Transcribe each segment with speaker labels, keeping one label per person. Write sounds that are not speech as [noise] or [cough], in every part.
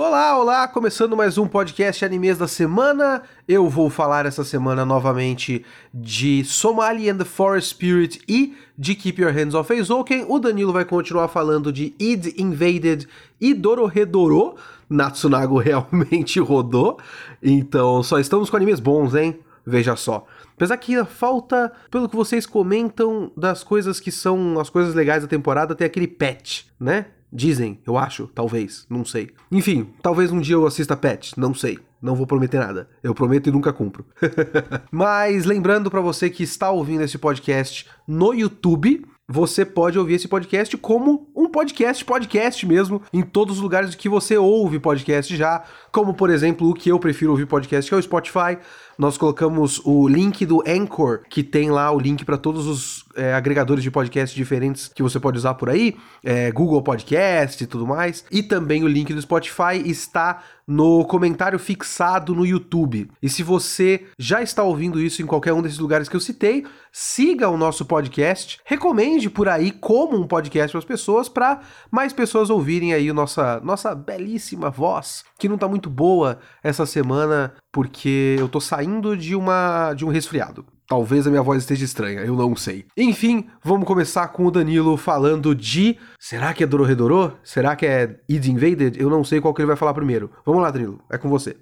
Speaker 1: Olá, olá! Começando mais um podcast Animes da Semana. Eu vou falar essa semana novamente de Somali and the Forest Spirit e de Keep Your Hands Off Eizouken. O Danilo vai continuar falando de Id Invaded e Dororedoro. Natsunago [laughs] realmente rodou. Então, só estamos com animes bons, hein? Veja só. Apesar que falta, pelo que vocês comentam, das coisas que são as coisas legais da temporada, tem aquele patch, né? Dizem, eu acho, talvez, não sei. Enfim, talvez um dia eu assista Pet, não sei. Não vou prometer nada. Eu prometo e nunca cumpro. [laughs] Mas lembrando para você que está ouvindo esse podcast no YouTube, você pode ouvir esse podcast como um podcast, podcast mesmo, em todos os lugares que você ouve podcast já, como por exemplo o que eu prefiro ouvir podcast, que é o Spotify. Nós colocamos o link do Anchor, que tem lá o link para todos os é, agregadores de podcast diferentes que você pode usar por aí, é, Google Podcast e tudo mais. E também o link do Spotify está no comentário fixado no YouTube. E se você já está ouvindo isso em qualquer um desses lugares que eu citei, siga o nosso podcast, recomende por aí como um podcast para as pessoas, para mais pessoas ouvirem aí nossa, nossa belíssima voz, que não está muito boa essa semana, porque eu tô saindo de, uma, de um resfriado. Talvez a minha voz esteja estranha, eu não sei. Enfim, vamos começar com o Danilo falando de. Será que é Dororedoro? Será que é Id Invaded? Eu não sei qual que ele vai falar primeiro. Vamos lá, Danilo, é com você.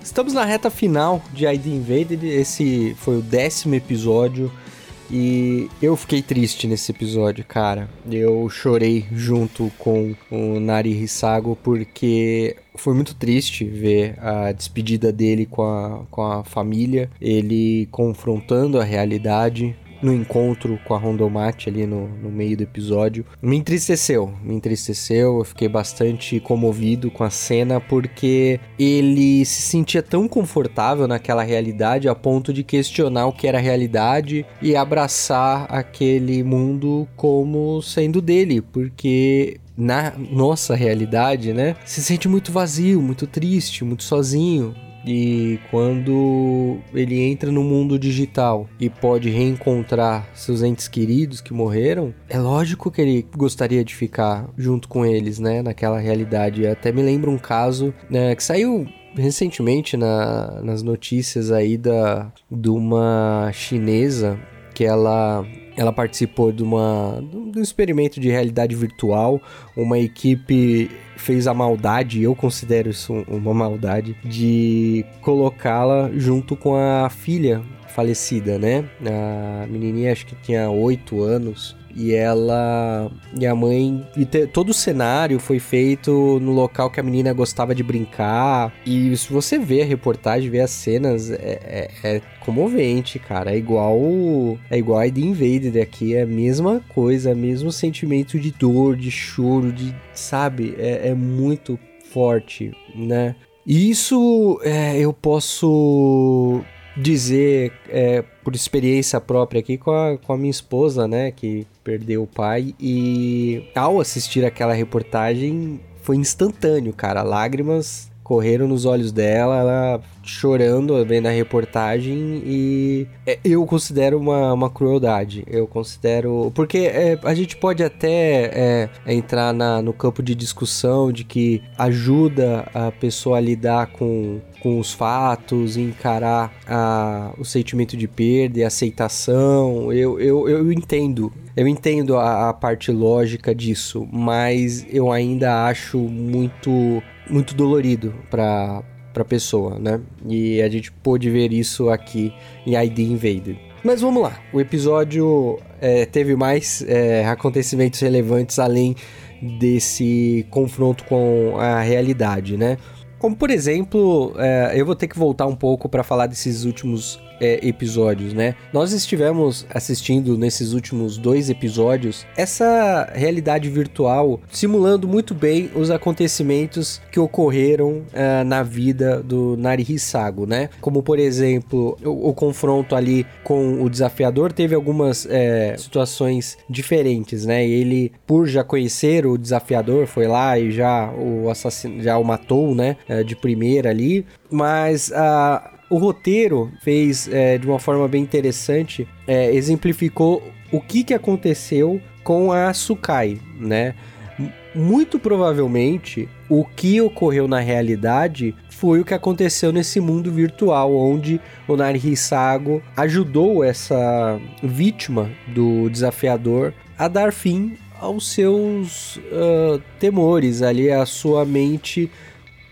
Speaker 2: Estamos na reta final de Id Invaded. Esse foi o décimo episódio. E eu fiquei triste nesse episódio, cara. Eu chorei junto com o Nari Hisago porque foi muito triste ver a despedida dele com a, com a família, ele confrontando a realidade, no encontro com a Rondomate ali no, no meio do episódio. Me entristeceu, me entristeceu, eu fiquei bastante comovido com a cena porque ele se sentia tão confortável naquela realidade a ponto de questionar o que era realidade e abraçar aquele mundo como sendo dele, porque na nossa realidade, né, se sente muito vazio, muito triste, muito sozinho. E quando ele entra no mundo digital e pode reencontrar seus entes queridos que morreram, é lógico que ele gostaria de ficar junto com eles, né? Naquela realidade. Até me lembra um caso né, que saiu recentemente na, nas notícias aí da, de uma chinesa que ela ela participou de, uma, de um experimento de realidade virtual. Uma equipe fez a maldade, eu considero isso uma maldade, de colocá-la junto com a filha falecida, né? A menininha acho que tinha 8 anos e ela e a mãe e te, todo o cenário foi feito no local que a menina gostava de brincar. E se você vê a reportagem vê as cenas é, é, é comovente cara. É igual é igual a The Invader aqui. É a mesma coisa mesmo sentimento de dor de choro de sabe? É, é muito forte né? E isso é, eu posso dizer é, por experiência própria aqui com a, com a minha esposa, né, que perdeu o pai e ao assistir aquela reportagem foi instantâneo, cara, lágrimas correram nos olhos dela, ela chorando vendo a reportagem e é, eu considero uma, uma crueldade. Eu considero. Porque é, a gente pode até é, entrar na, no campo de discussão de que ajuda a pessoa a lidar com, com os fatos, encarar a, o sentimento de perda e aceitação. Eu, eu, eu entendo. Eu entendo a, a parte lógica disso, mas eu ainda acho muito muito dolorido para para pessoa, né? E a gente pôde ver isso aqui em ID Invaded. Mas vamos lá, o episódio é, teve mais é, acontecimentos relevantes além desse confronto com a realidade, né? Como por exemplo, é, eu vou ter que voltar um pouco para falar desses últimos é, episódios, né? Nós estivemos assistindo nesses últimos dois episódios essa realidade virtual simulando muito bem os acontecimentos que ocorreram é, na vida do Narihisago, né? Como por exemplo o, o, confronto ali com o desafiador teve algumas é, situações diferentes, né? Ele por já conhecer o desafiador foi lá e já o assassino já o matou, né? É, de primeira ali, mas a O roteiro fez é, de uma forma bem interessante, é, exemplificou o que, que aconteceu com a Sukai, né? Muito provavelmente, o que ocorreu na realidade foi o que aconteceu nesse mundo virtual, onde o Narihisago ajudou essa vítima do desafiador a dar fim aos seus uh, temores ali, a sua mente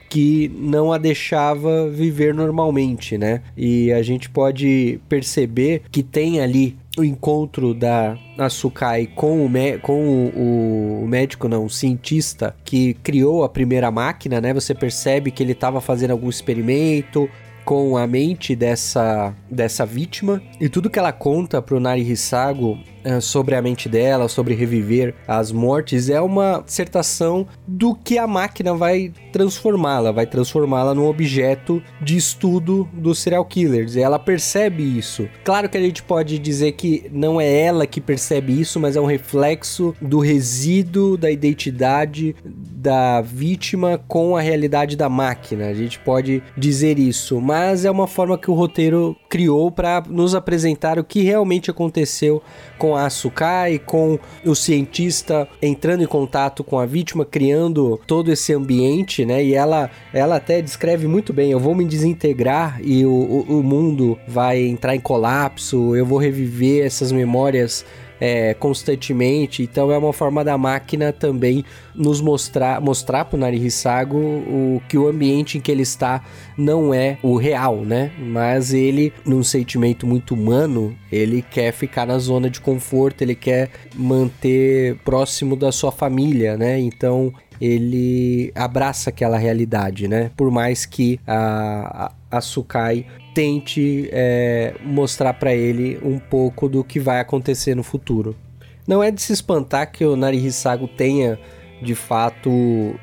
Speaker 2: que não a deixava viver normalmente, né? E a gente pode perceber que tem ali o encontro da Asukai com o, com o, o, médico, não, o cientista que criou a primeira máquina, né? Você percebe que ele estava fazendo algum experimento com a mente dessa, dessa vítima e tudo que ela conta pro Nari Hisago é, sobre a mente dela, sobre reviver as mortes, é uma dissertação do que a máquina vai transformá-la, vai transformá-la num objeto de estudo dos serial killers. E ela percebe isso. Claro que a gente pode dizer que não é ela que percebe isso, mas é um reflexo do resíduo da identidade da vítima com a realidade da máquina. A gente pode dizer isso, mas é uma forma que o roteiro criou para nos apresentar o que realmente aconteceu com a Asukai, com o cientista entrando em contato com a vítima, criando todo esse ambiente, né? E ela, ela até descreve muito bem: eu vou me desintegrar e o, o, o mundo vai entrar em colapso, eu vou reviver essas memórias é, constantemente. Então é uma forma da máquina também nos mostrar mostrar para o Narihisago o que o ambiente em que ele está não é o real, né? Mas ele, num sentimento muito humano, ele quer ficar na zona de conforto, ele quer manter próximo da sua família, né? Então ele abraça aquela realidade, né? Por mais que a, a, a Sukai tente é, mostrar para ele um pouco do que vai acontecer no futuro. Não é de se espantar que o Narihisago tenha de fato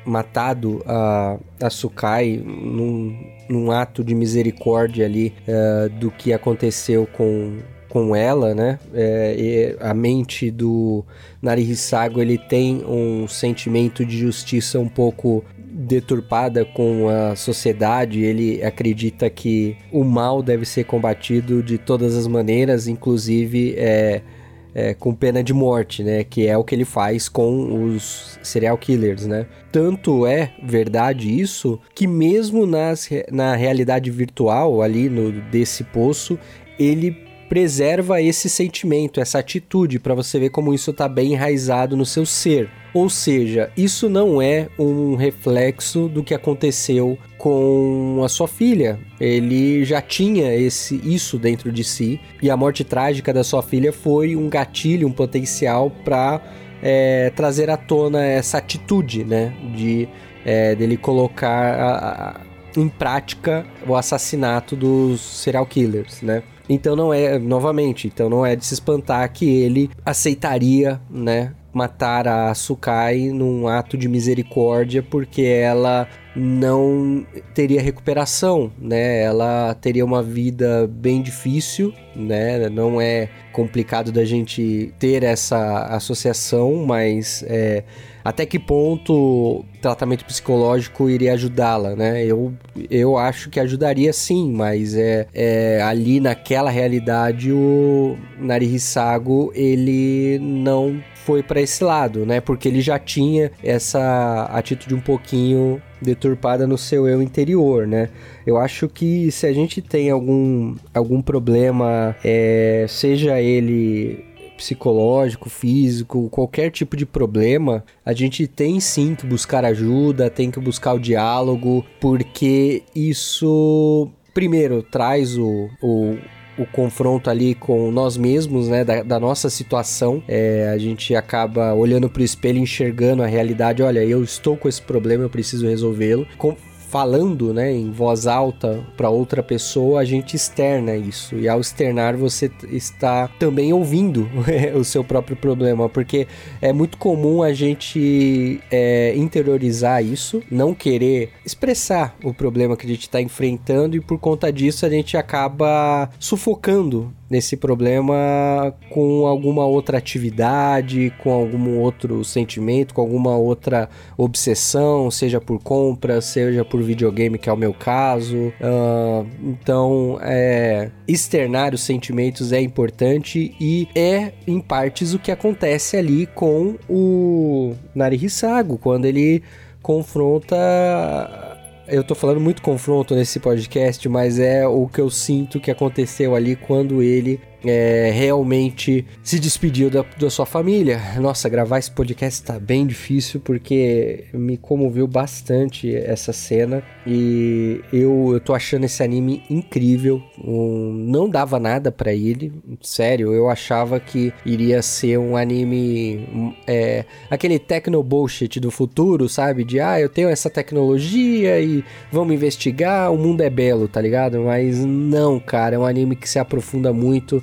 Speaker 2: matado a, a Sukai num, num ato de misericórdia ali uh, do que aconteceu com, com ela, né? É, a mente do Narihisago ele tem um sentimento de justiça um pouco deturpada com a sociedade, ele acredita que o mal deve ser combatido de todas as maneiras, inclusive é, é, com pena de morte, né? Que é o que ele faz com os serial killers, né? Tanto é verdade isso que mesmo nas, na realidade virtual ali no desse poço, ele preserva esse sentimento, essa atitude, para você ver como isso está bem enraizado no seu ser. Ou seja, isso não é um reflexo do que aconteceu com a sua filha. Ele já tinha esse isso dentro de si e a morte trágica da sua filha foi um gatilho, um potencial para é, trazer à tona essa atitude, né, de é, dele colocar a, a, em prática o assassinato dos serial killers, né? Então não é, novamente, então não é de se espantar que ele aceitaria, né, matar a Sukai num ato de misericórdia porque ela não teria recuperação, né? Ela teria uma vida bem difícil, né? Não é complicado da gente ter essa associação, mas é, até que ponto tratamento psicológico iria ajudá-la, né? Eu, eu acho que ajudaria sim, mas é, é ali naquela realidade o Narihisago ele não foi para esse lado, né? Porque ele já tinha essa atitude um pouquinho deturpada no seu eu interior, né? Eu acho que se a gente tem algum, algum problema, é, seja ele psicológico, físico, qualquer tipo de problema, a gente tem sim que buscar ajuda, tem que buscar o diálogo, porque isso primeiro traz o, o, o confronto ali com nós mesmos, né, da, da nossa situação. É, a gente acaba olhando para o espelho, enxergando a realidade. Olha, eu estou com esse problema, eu preciso resolvê-lo. Falando, né, em voz alta para outra pessoa, a gente externa isso. E ao externar, você está também ouvindo [laughs] o seu próprio problema, porque é muito comum a gente é, interiorizar isso, não querer expressar o problema que a gente está enfrentando e por conta disso a gente acaba sufocando nesse problema com alguma outra atividade, com algum outro sentimento, com alguma outra obsessão, seja por compra, seja por videogame, que é o meu caso. Uh, então, é, externar os sentimentos é importante e é, em partes, o que acontece ali com o Narihisago, quando ele confronta eu tô falando muito confronto nesse podcast, mas é o que eu sinto que aconteceu ali quando ele é, realmente se despediu da, da, sua família. Nossa, gravar esse podcast tá bem difícil porque me comoveu bastante essa cena e eu, eu tô achando esse anime incrível. Um, não dava nada para ele, sério, eu achava que iria ser um anime é, aquele techno bullshit do futuro, sabe? De ah, eu tenho essa tecnologia e vamos investigar, o mundo é belo, tá ligado? Mas não, cara, é um anime que se aprofunda muito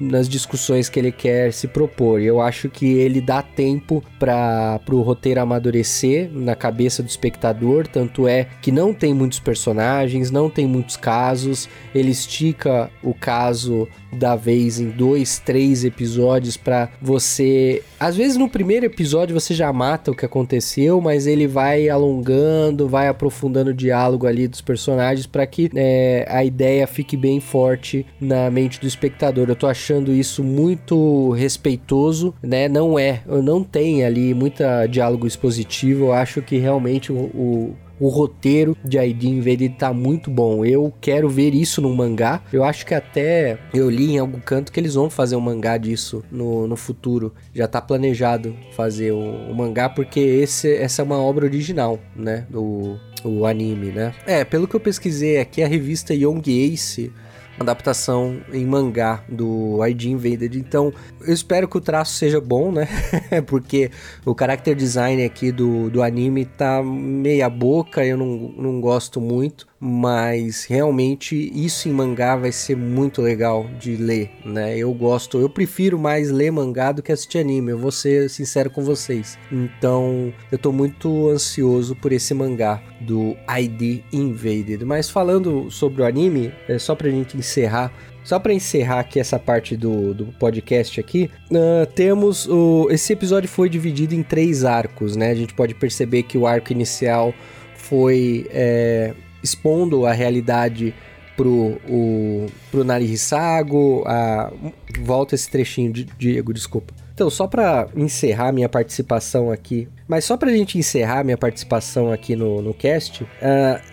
Speaker 2: nas discussões que ele quer se propor. Eu acho que ele dá tempo para o roteiro amadurecer na cabeça do espectador, tanto é que não tem muitos personagens, não tem muitos casos, ele estica o caso da vez em dois, três episódios para você. Às vezes no primeiro episódio você já mata o que aconteceu, mas ele vai alongando, vai aprofundando o diálogo ali dos personagens para que é, a ideia fique bem forte na mente do espectador. Eu tô achando isso muito respeitoso, né? Não é, não tem ali muita diálogo expositivo. Eu acho que realmente o, o o roteiro de ID Invaded tá muito bom. Eu quero ver isso no mangá. Eu acho que até eu li em algum canto que eles vão fazer um mangá disso no, no futuro. Já tá planejado fazer o, o mangá, porque esse, essa é uma obra original, né? Do, o anime, né? É, pelo que eu pesquisei aqui, a revista Young Ace adaptação em mangá do ID Invaded. Então, eu espero que o traço seja bom, né? [laughs] Porque o character design aqui do, do anime tá meia boca, eu não, não gosto muito mas realmente isso em mangá vai ser muito legal de ler, né? Eu gosto, eu prefiro mais ler mangá do que assistir anime, eu vou ser sincero com vocês. Então, eu tô muito ansioso por esse mangá do ID Invaded. Mas falando sobre o anime, é só pra gente encerrar só para encerrar aqui essa parte do, do podcast aqui, uh, temos o esse episódio foi dividido em três arcos, né? A gente pode perceber que o arco inicial foi é, expondo a realidade pro, o, pro Narihisago. A... Volta esse trechinho, Diego, desculpa. Então, só para encerrar minha participação aqui, mas só pra gente encerrar minha participação aqui no, no cast, uh,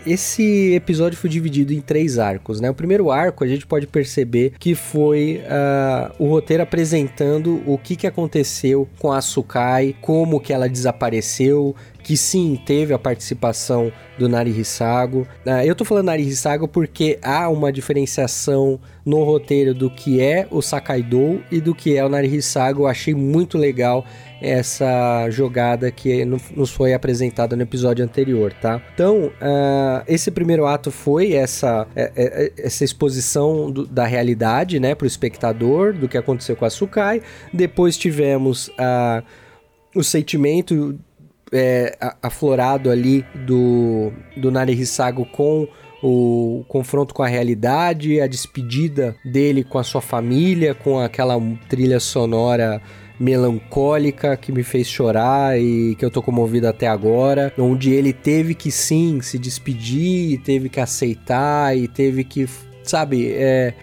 Speaker 2: esse episódio foi dividido em três arcos, né? O primeiro arco a gente pode perceber que foi uh, o roteiro apresentando o que, que aconteceu com a Sukai, como que ela desapareceu, que sim, teve a participação do Narihisago. Uh, eu tô falando Narihisago porque há uma diferenciação no roteiro do que é o Sakaidou e do que é o Narihisago. Eu achei muito legal essa jogada que nos foi apresentada no episódio anterior, tá? Então, uh, esse primeiro ato foi essa, é, é, é, essa exposição do, da realidade, né, para o espectador, do que aconteceu com a Sukai. Depois tivemos uh, o sentimento é, aflorado ali do, do Narihisago com o confronto com a realidade, a despedida dele com a sua família, com aquela trilha sonora melancólica que me fez chorar e que eu tô comovido até agora, onde ele teve que sim se despedir, teve que aceitar e teve que sabe, é,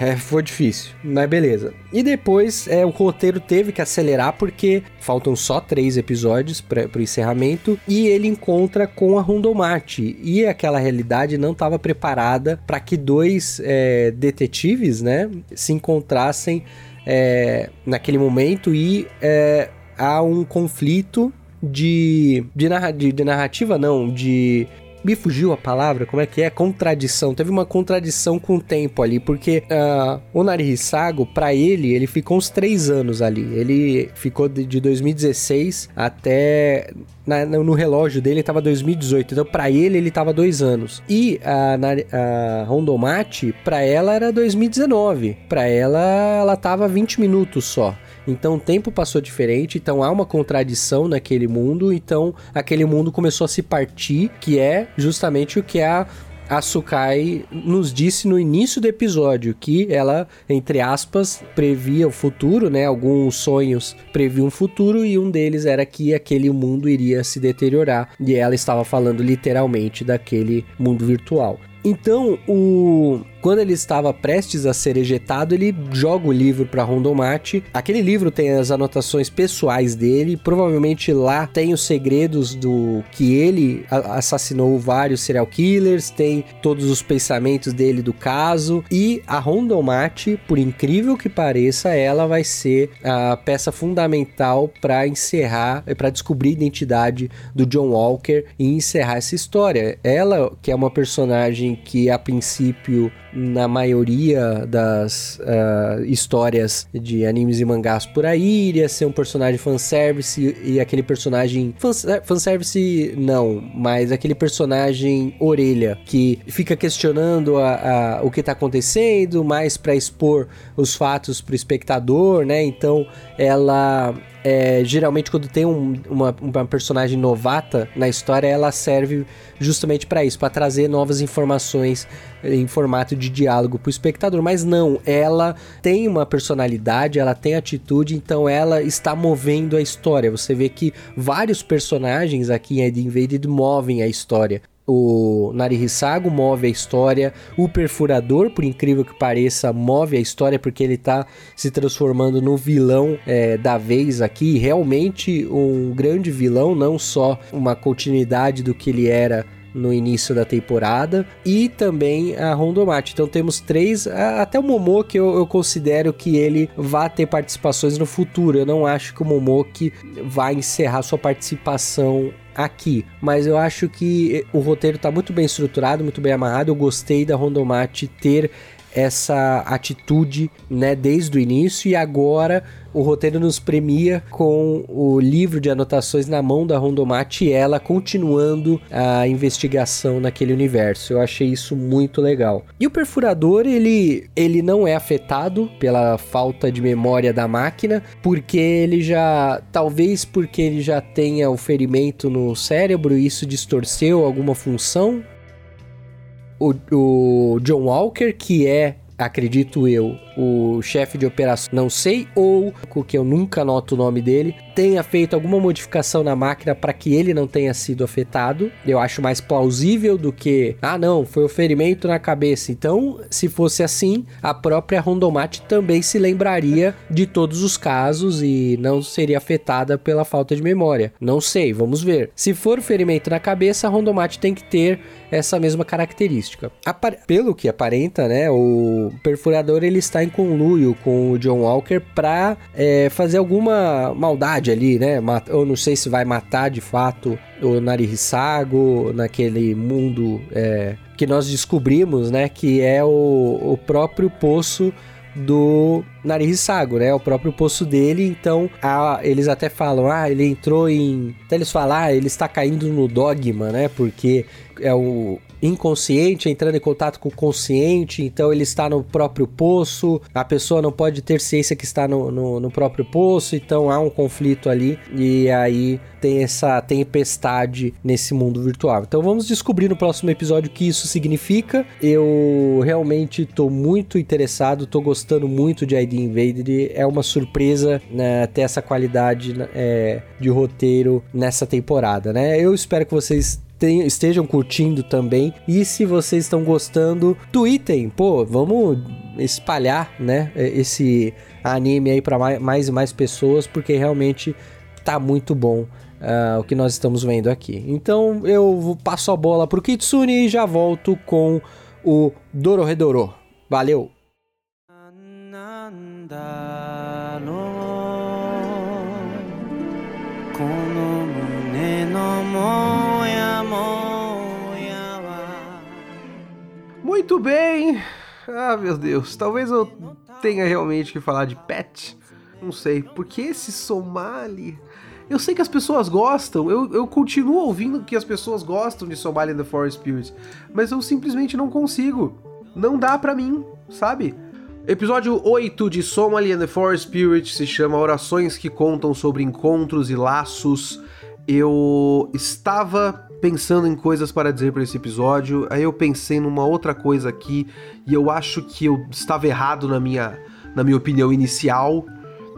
Speaker 2: é, foi difícil, mas beleza. E depois é, o roteiro teve que acelerar porque faltam só três episódios para o encerramento e ele encontra com a Rondomate e aquela realidade não estava preparada para que dois é, detetives, né, se encontrassem é, naquele momento e é, há um conflito de, de, narra, de, de narrativa, não, de me fugiu a palavra, como é que é? Contradição. Teve uma contradição com o tempo ali, porque uh, o Narihisago, para ele, ele ficou uns três anos ali. Ele ficou de, de 2016 até na, no relógio dele estava 2018, então para ele ele estava dois anos. E a, a Rondomate, para ela era 2019, para ela ela tava 20 minutos só. Então o tempo passou diferente, então há uma contradição naquele mundo, então aquele mundo começou a se partir, que é justamente o que a a Sukai nos disse no início do episódio que ela, entre aspas, previa o futuro, né? Alguns sonhos previam um futuro e um deles era que aquele mundo iria se deteriorar. E ela estava falando literalmente daquele mundo virtual. Então, o quando ele estava prestes a ser ejetado, ele joga o livro para Rondomate. Aquele livro tem as anotações pessoais dele, provavelmente lá tem os segredos do que ele assassinou vários serial killers, tem todos os pensamentos dele do caso e a Rondomate, por incrível que pareça, ela vai ser a peça fundamental para encerrar, para descobrir a identidade do John Walker e encerrar essa história. Ela, que é uma personagem que a princípio na maioria das uh, histórias de animes e mangás por aí, iria ser um personagem fanservice e aquele personagem. Eh, fanservice não, mas aquele personagem orelha que fica questionando a, a o que tá acontecendo, mais para expor os fatos pro espectador, né? Então ela é, geralmente quando tem um, uma, uma, personagem novata na história, ela serve justamente para isso, para trazer novas informações em formato de diálogo para o espectador. Mas não, ela tem uma personalidade, ela tem atitude, então ela está movendo a história. Você vê que vários personagens aqui em Ed Invaded movem a história o Narihisago move a história, o Perfurador, por incrível que pareça, move a história porque ele tá se transformando no vilão é, da vez aqui, realmente um grande vilão, não só uma continuidade do que ele era no início da temporada e também a Rondomate. Então temos três, até o Momoki eu, eu considero que ele vai ter participações no futuro. Eu não acho que o Momoki vai encerrar sua participação aqui, mas eu acho que o roteiro está muito bem estruturado, muito bem amarrado. Eu gostei da Rondomate ter essa atitude, né, desde o início e agora o roteiro nos premia com o livro de anotações na mão da Rondomate e ela continuando a investigação naquele universo. Eu achei isso muito legal. E o perfurador, ele, ele não é afetado pela falta de memória da máquina, porque ele já, talvez porque ele já tenha o ferimento no cérebro e isso distorceu alguma função. O, o John Walker, que é acredito eu, o chefe de operação, não sei, ou que eu nunca noto o nome dele, tenha feito alguma modificação na máquina para que ele não tenha sido afetado. Eu acho mais plausível do que, ah, não, foi o ferimento na cabeça. Então, se fosse assim, a própria Rondomate também se lembraria de todos os casos e não seria afetada pela falta de memória. Não sei, vamos ver. Se for ferimento na cabeça, a Rondomate tem que ter essa mesma característica. Apar Pelo que aparenta, né, o perfurador ele está em conluio com o John Walker para é, fazer alguma maldade ali, né? Eu não sei se vai matar de fato o Narihisago naquele mundo é, que nós descobrimos, né? Que é o, o próprio poço do Narihisago, né? O próprio poço dele, então a, eles até falam, ah, ele entrou em... Até eles falam, ah, ele está caindo no dogma, né? Porque é o inconsciente entrando em contato com o consciente, então ele está no próprio poço, a pessoa não pode ter ciência que está no, no, no próprio poço, então há um conflito ali e aí tem essa tempestade nesse mundo virtual. Então vamos descobrir no próximo episódio o que isso significa. Eu realmente estou muito interessado, estou gostando muito de ID Invader, é uma surpresa né, ter essa qualidade é, de roteiro nessa temporada, né? Eu espero que vocês estejam curtindo também. E se vocês estão gostando, tweetem, pô, vamos espalhar, né, esse anime aí para mais e mais pessoas, porque realmente tá muito bom. Uh, o que nós estamos vendo aqui. Então eu passo a bola pro Kitsune e já volto com o Dororedoro. Valeu!
Speaker 1: Muito bem. Ah, meu Deus. Talvez eu tenha realmente que falar de pet. Não sei. Porque esse Somali. Eu sei que as pessoas gostam. Eu, eu continuo ouvindo que as pessoas gostam de Somali and the Forest Spirits. Mas eu simplesmente não consigo. Não dá pra mim, sabe? Episódio 8 de Somali and the Forest Spirit se chama Orações que contam sobre encontros e laços eu estava pensando em coisas para dizer para esse episódio, aí eu pensei numa outra coisa aqui e eu acho que eu estava errado na minha, na minha opinião inicial,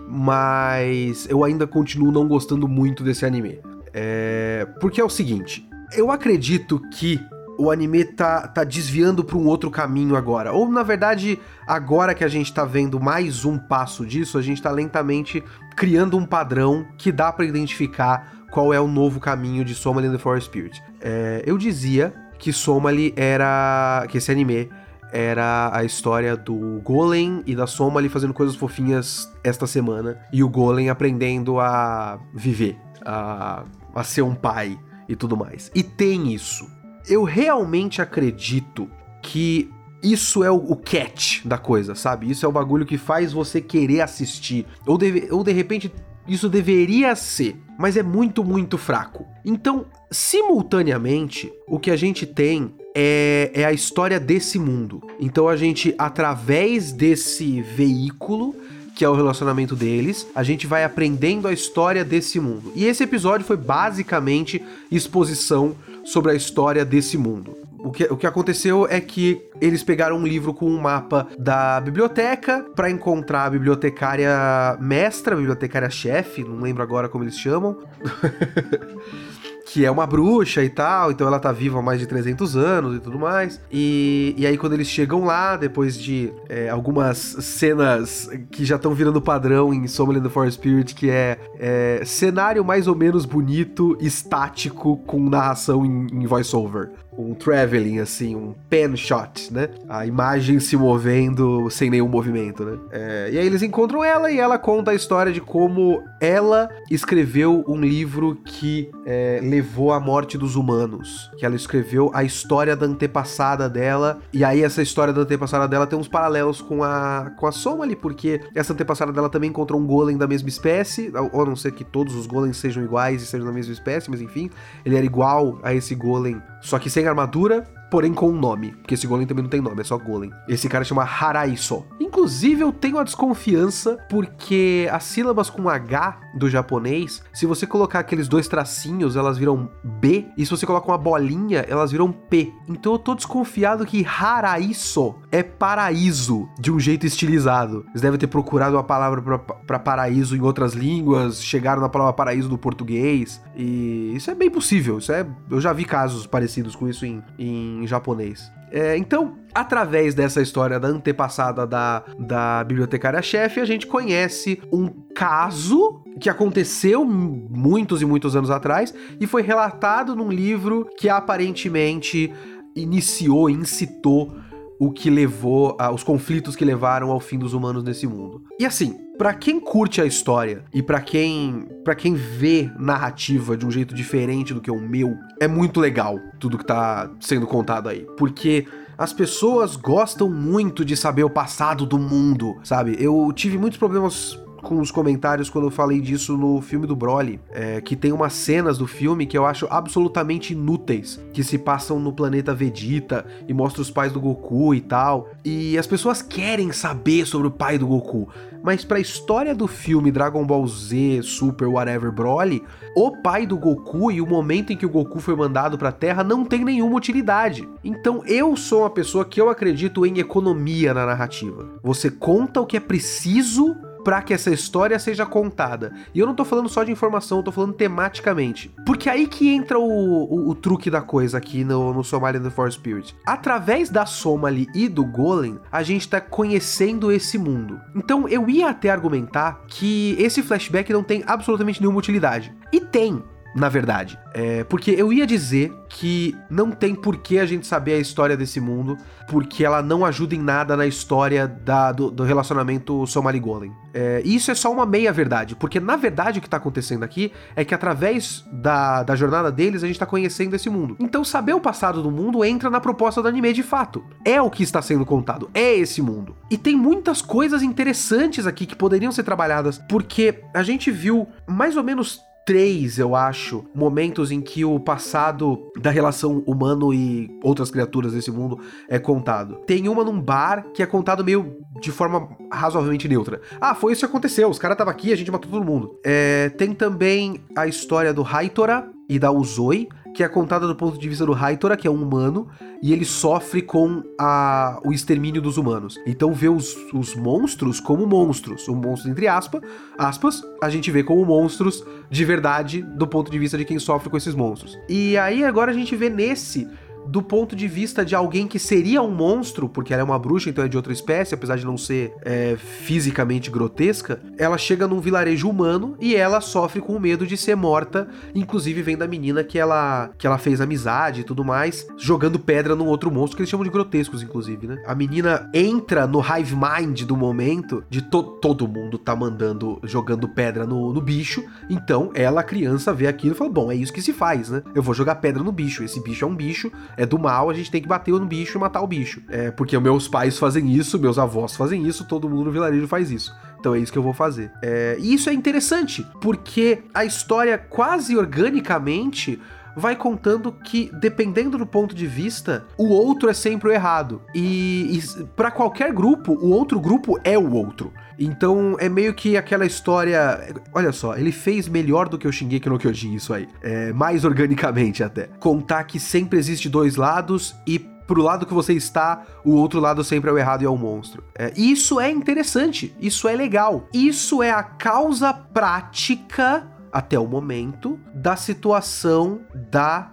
Speaker 1: mas eu ainda continuo não gostando muito desse anime. É... Porque é o seguinte, eu acredito que o anime tá, tá desviando para um outro caminho agora. Ou, na verdade, agora que a gente tá vendo mais um passo disso, a gente tá lentamente criando um padrão que dá para identificar qual é o novo caminho de Somali and the Forest Spirit. É, eu dizia que Somali era. que esse anime era a história do Golem e da Somali fazendo coisas fofinhas esta semana. E o Golem aprendendo a viver, a, a ser um pai e tudo mais. E tem isso. Eu realmente acredito que isso é o, o, catch da coisa, sabe? Isso é o bagulho que faz você querer assistir. Ou, deve, ou de repente isso deveria ser, mas é muito, muito fraco. Então, simultaneamente, o que a gente tem é, é, a história desse mundo. Então a gente, através desse veículo, que é o relacionamento deles, a gente vai aprendendo a história desse mundo. E esse episódio foi basicamente exposição sobre a história desse mundo. O que, o que aconteceu é que eles pegaram um livro com um mapa da biblioteca para encontrar a bibliotecária mestra, bibliotecária chefe, não lembro agora como eles chamam. [laughs] que é uma bruxa e tal, então ela tá viva há mais de 300 anos e tudo mais. E, e aí, quando eles chegam lá, depois de é, algumas cenas que já estão virando padrão em in the Forest Spirit, que é, é, cenário mais ou menos bonito, estático, com narração em, em voice-over um traveling, assim, um pen shot, né? A imagem se movendo sem nenhum movimento, né? É, e aí eles encontram ela e ela conta a história de como ela escreveu um livro que é, levou à morte dos humanos. Que ela escreveu a história da antepassada dela. E aí essa história da antepassada dela tem uns paralelos com a, com a Somali, porque essa antepassada dela também encontrou um golem da mesma espécie, ou a não ser que todos os golems sejam iguais e sejam da mesma espécie, mas enfim, ele era igual a esse golem, só que sem armadura, porém com um nome. Porque esse golem também não tem nome, é só golem. Esse cara chama Haraiso. Inclusive, eu tenho a desconfiança porque as sílabas com H do japonês, se você colocar aqueles dois tracinhos, elas viram B. E se você coloca uma bolinha, elas viram P. Então eu tô desconfiado que Haraiso é paraíso de um jeito estilizado. Eles devem ter procurado uma palavra para paraíso em outras línguas, chegaram na palavra paraíso do português. E isso é bem possível. Isso é, eu já vi casos parecidos com isso em, em em japonês. É, então, através dessa história da antepassada da, da bibliotecária-chefe, a gente conhece um caso que aconteceu muitos e muitos anos atrás e foi relatado num livro que aparentemente iniciou, incitou o que levou a, os conflitos que levaram ao fim dos humanos nesse mundo. E assim, para quem curte a história e para quem para quem vê narrativa de um jeito diferente do que o meu, é muito legal tudo que tá sendo contado aí, porque as pessoas gostam muito de saber o passado do mundo, sabe? Eu tive muitos problemas com os comentários quando eu falei disso no filme do Broly, é, que tem umas cenas do filme que eu acho absolutamente inúteis, que se passam no planeta Vegeta e mostra os pais do Goku e tal. E as pessoas querem saber sobre o pai do Goku, mas para a história do filme Dragon Ball Z, Super, whatever, Broly, o pai do Goku e o momento em que o Goku foi mandado para a Terra não tem nenhuma utilidade. Então eu sou uma pessoa que eu acredito em economia na narrativa. Você conta o que é preciso para que essa história seja contada. E eu não tô falando só de informação, eu tô falando tematicamente. Porque aí que entra o, o, o truque da coisa aqui no, no Somali The Force Spirit. Através da Somali e do Golem, a gente tá conhecendo esse mundo. Então eu ia até argumentar que esse flashback não tem absolutamente nenhuma utilidade. E tem, na verdade. É, porque eu ia dizer que não tem por que a gente saber a história desse mundo, porque ela não ajuda em nada na história da, do, do relacionamento Somali Golem. É, e isso é só uma meia verdade, porque na verdade o que tá acontecendo aqui é que através da, da jornada deles a gente tá conhecendo esse mundo. Então saber o passado do mundo entra na proposta do anime de fato. É o que está sendo contado, é esse mundo. E tem muitas coisas interessantes aqui que poderiam ser trabalhadas, porque a gente viu mais ou menos três, eu acho, momentos em que o passado da relação humano e outras criaturas desse mundo é contado. Tem uma num bar que é contado meio de forma razoavelmente neutra. Ah, foi isso que aconteceu, os caras estavam aqui, a gente matou todo mundo. É, tem também a história do Haitora e da Uzoi, que é contada do ponto de vista do Haitora, que é um humano, e ele sofre com a, o extermínio dos humanos. Então vê os, os monstros como monstros. O monstro, entre aspas, aspas, a gente vê como monstros de verdade do ponto de vista de quem sofre com esses monstros. E aí agora a gente vê nesse do ponto de vista de alguém que seria um monstro, porque ela é uma bruxa, então é de outra espécie, apesar de não ser é, fisicamente grotesca, ela chega num vilarejo humano e ela sofre com o medo de ser morta, inclusive vem da menina que ela, que ela fez amizade e tudo mais, jogando pedra num outro monstro, que eles chamam de grotescos, inclusive, né? A menina entra no hive mind do momento de to todo mundo tá mandando, jogando pedra no, no bicho, então ela, criança, vê aquilo e fala, bom, é isso que se faz, né? Eu vou jogar pedra no bicho, esse bicho é um bicho, é do mal, a gente tem que bater no bicho e matar o bicho. É porque meus pais fazem isso, meus avós fazem isso, todo mundo no vilarejo faz isso. Então é isso que eu vou fazer. É, e isso é interessante, porque a história quase organicamente vai contando que, dependendo do ponto de vista, o outro é sempre o errado. E, e para qualquer grupo, o outro grupo é o outro. Então é meio que aquela história. Olha só, ele fez melhor do que o Shingeki no Kyojin, isso aí. É, mais organicamente até. Contar que sempre existe dois lados e pro lado que você está, o outro lado sempre é o errado e é o monstro. É, isso é interessante, isso é legal. Isso é a causa prática até o momento, da situação da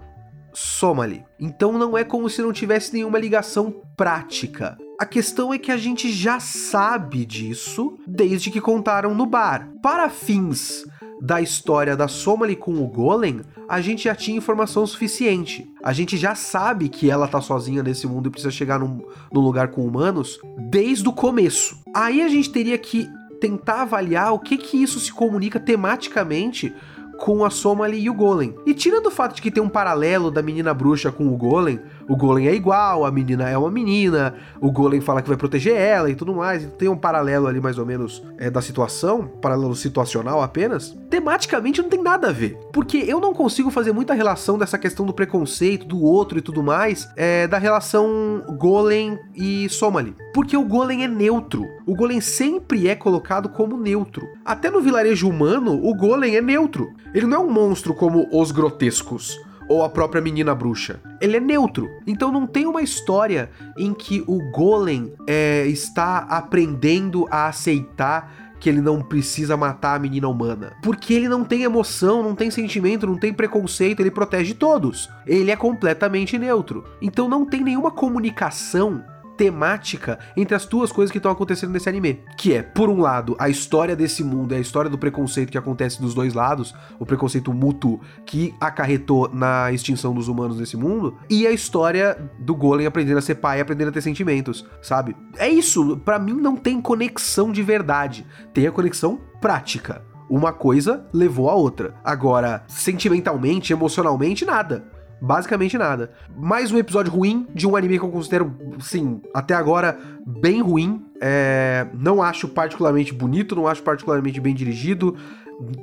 Speaker 1: Somali. Então não é como se não tivesse nenhuma ligação prática. A questão é que a gente já sabe disso desde que contaram no bar. Para fins da história da Somali com o Golem, a gente já tinha informação suficiente. A gente já sabe que ela tá sozinha nesse mundo e precisa chegar num, num lugar com humanos desde o começo. Aí a gente teria que tentar avaliar o que que isso se comunica tematicamente com a Somali e o Golem. E tirando o fato de que tem um paralelo da menina bruxa com o Golem, o Golem é igual, a menina é uma menina, o Golem fala que vai proteger ela e tudo mais, então tem um paralelo ali mais ou menos é, da situação, paralelo situacional apenas. Tematicamente não tem nada a ver, porque eu não consigo fazer muita relação dessa questão do preconceito, do outro e tudo mais, é, da relação Golem e Somali. Porque o Golem é neutro. O Golem sempre é colocado como neutro. Até no vilarejo humano, o Golem é neutro. Ele não é um monstro como os grotescos ou a própria menina bruxa. Ele é neutro. Então não tem uma história em que o Golem é, está aprendendo a aceitar que ele não precisa matar a menina humana. Porque ele não tem emoção, não tem sentimento, não tem preconceito, ele protege todos. Ele é completamente neutro. Então não tem nenhuma comunicação temática entre as duas coisas que estão acontecendo nesse anime. Que é, por um lado, a história desse mundo, é a história do preconceito que acontece dos dois lados, o preconceito mútuo que acarretou na extinção dos humanos nesse mundo, e a história do Golem aprendendo a ser pai e aprendendo a ter sentimentos, sabe? É isso, para mim não tem conexão de verdade, tem a conexão prática. Uma coisa levou a outra. Agora, sentimentalmente, emocionalmente, nada. Basicamente nada. Mais um episódio ruim de um anime que eu considero, sim, até agora bem ruim. É, não acho particularmente bonito, não acho particularmente bem dirigido.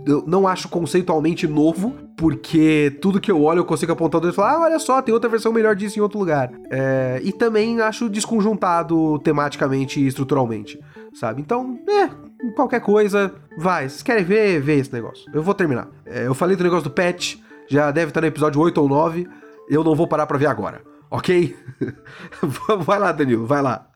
Speaker 1: Eu não acho conceitualmente novo, porque tudo que eu olho eu consigo apontar o dedo e falar: ah, olha só, tem outra versão melhor disso em outro lugar. É, e também acho desconjuntado tematicamente e estruturalmente, sabe? Então, é, qualquer coisa, vai. Vocês querem ver? Vê esse negócio. Eu vou terminar. É, eu falei do negócio do pet já deve estar no episódio 8 ou 9. Eu não vou parar para ver agora, ok? [laughs] vai lá, Danilo, vai lá.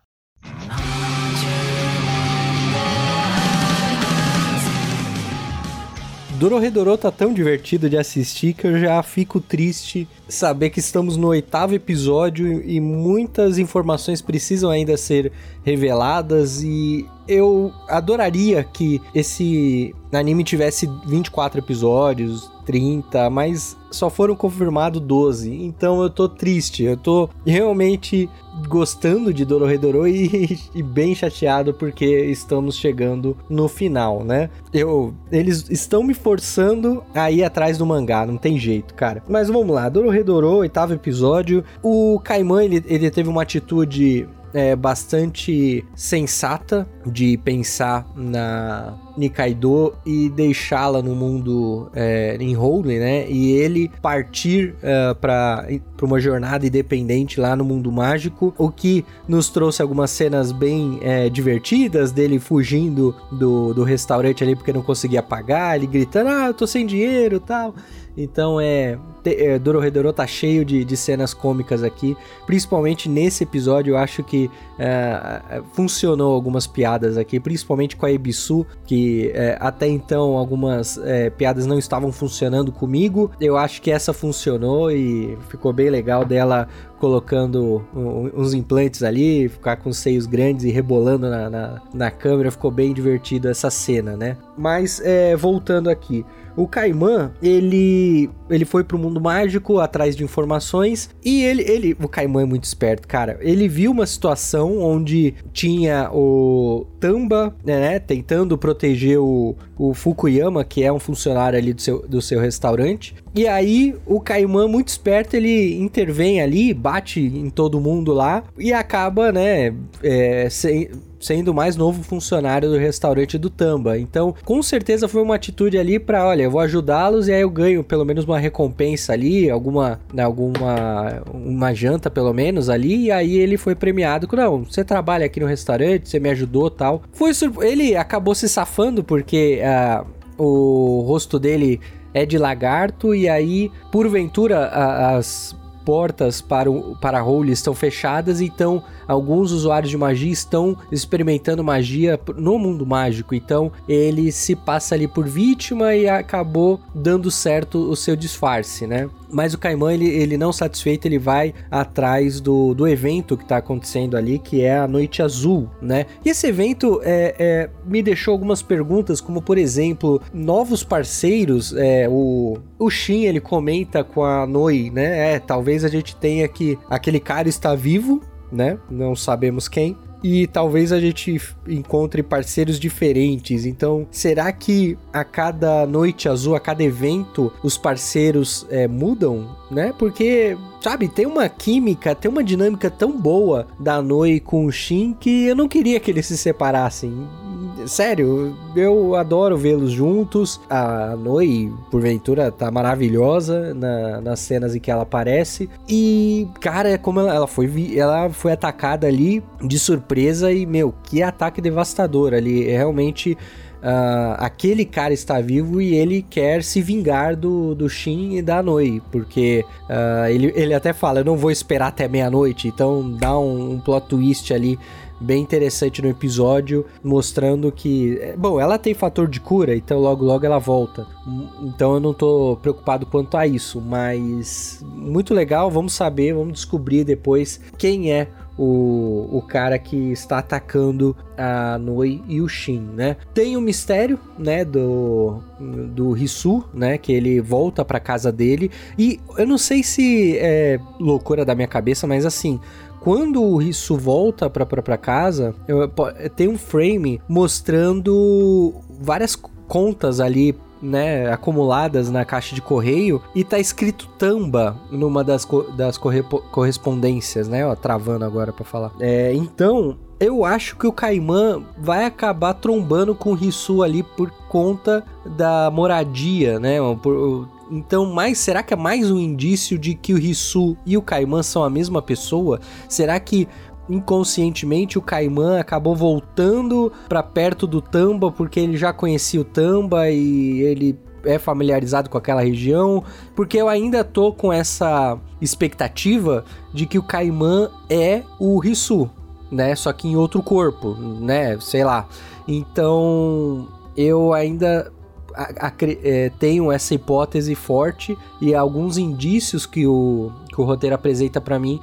Speaker 2: Dororedorô tá tão divertido de assistir que eu já fico triste saber que estamos no oitavo episódio e muitas informações precisam ainda ser reveladas e eu adoraria que esse anime tivesse 24 episódios, 30, mas só foram confirmados 12. Então eu tô triste, eu tô realmente gostando de Dororedoro [laughs] e, e bem chateado porque estamos chegando no final, né? Eu, eles estão me forçando a ir atrás do mangá, não tem jeito, cara. Mas vamos lá, Dororedoro, oitavo episódio. O Kaiman, ele, ele teve uma atitude é, bastante sensata de pensar na Nikaido e deixá-la no mundo é, em Holy, né? E ele partir é, para uma jornada independente lá no mundo mágico, o que nos trouxe algumas cenas bem é, divertidas dele fugindo do, do restaurante ali porque não conseguia pagar, ele gritando, ah, eu tô sem dinheiro tal. Então é. é Dororedoro tá cheio de, de cenas cômicas aqui. Principalmente nesse episódio, eu acho que é, é, funcionou algumas piadas aqui, principalmente com a Ebisu, que é, até então algumas é, piadas não estavam funcionando comigo. Eu acho que essa funcionou e ficou bem legal dela colocando uns implantes ali, ficar com seios grandes e rebolando na, na, na câmera. Ficou bem divertido essa cena, né? Mas é, voltando aqui. O Caimã, ele ele foi pro mundo mágico atrás de informações e ele, ele o Caimã é muito esperto, cara. Ele viu uma situação onde tinha o Tamba, né, tentando proteger o, o Fukuyama, que é um funcionário ali do seu, do seu restaurante. E aí o Caimã, muito esperto, ele intervém ali, bate em todo mundo lá e acaba, né, é, sem, sendo o mais novo funcionário do restaurante do Tamba. Então, com certeza foi uma atitude ali para, olha, eu vou ajudá-los e aí eu ganho pelo menos uma recompensa ali, alguma, né, alguma uma janta pelo menos ali, e aí ele foi premiado com, não, você trabalha aqui no restaurante, você me ajudou, tal. Foi ele acabou se safando porque uh, o rosto dele é de lagarto e aí, porventura, as portas para, o, para a estão fechadas, então alguns usuários de magia estão experimentando magia no mundo mágico. Então ele se passa ali por vítima e acabou dando certo o seu disfarce, né? Mas o Caimã, ele, ele não satisfeito, ele vai atrás do, do evento que está acontecendo ali, que é a Noite Azul, né? E esse evento é, é, me deixou algumas perguntas, como por exemplo, novos parceiros, é, o, o Shin, ele comenta com a Noi, né? É, talvez a gente tenha que aquele cara está vivo, né? Não sabemos quem. E talvez a gente encontre parceiros diferentes. Então, será que a cada noite azul, a cada evento, os parceiros é, mudam, né? Porque sabe, tem uma química, tem uma dinâmica tão boa da Noi com o Shin que eu não queria que eles se separassem sério, eu adoro vê-los juntos. A Noi, porventura, tá maravilhosa na, nas cenas em que ela aparece. E, cara, é como ela, ela, foi, ela foi atacada ali de surpresa e, meu, que ataque devastador ali. É realmente. Uh, aquele cara está vivo e ele quer se vingar do, do Shin e da Noi, porque uh, ele, ele até fala: Eu não vou esperar até meia-noite, então dá um, um plot twist ali bem interessante no episódio, mostrando que, é, bom, ela tem fator de cura, então logo logo ela volta. Então eu não tô preocupado quanto a isso, mas muito legal, vamos saber, vamos descobrir depois quem é o, o cara que está atacando a Noi e o Shin, né? Tem o mistério, né, do do Hisu, né, que ele volta para casa dele e eu não sei se é loucura da minha cabeça, mas assim, quando o Risu volta pra, pra, pra casa, eu, tem um frame mostrando várias contas ali né, acumuladas na caixa de correio e tá escrito Tamba numa das, co das corre correspondências, né? Ó, travando agora para falar. É, então, eu acho que o Caimã vai acabar trombando com o Risu ali por conta da moradia, né? Por, então, mais será que é mais um indício de que o Risu e o Caimã são a mesma pessoa? Será que inconscientemente o Caimã acabou voltando para perto do Tamba porque ele já conhecia o Tamba e ele é familiarizado com aquela região, porque eu ainda tô com essa expectativa de que o Caimã é o Risu, né? Só que em outro corpo, né? Sei lá. Então, eu ainda a, é, tenho essa hipótese forte e alguns indícios que o, que o roteiro apresenta para mim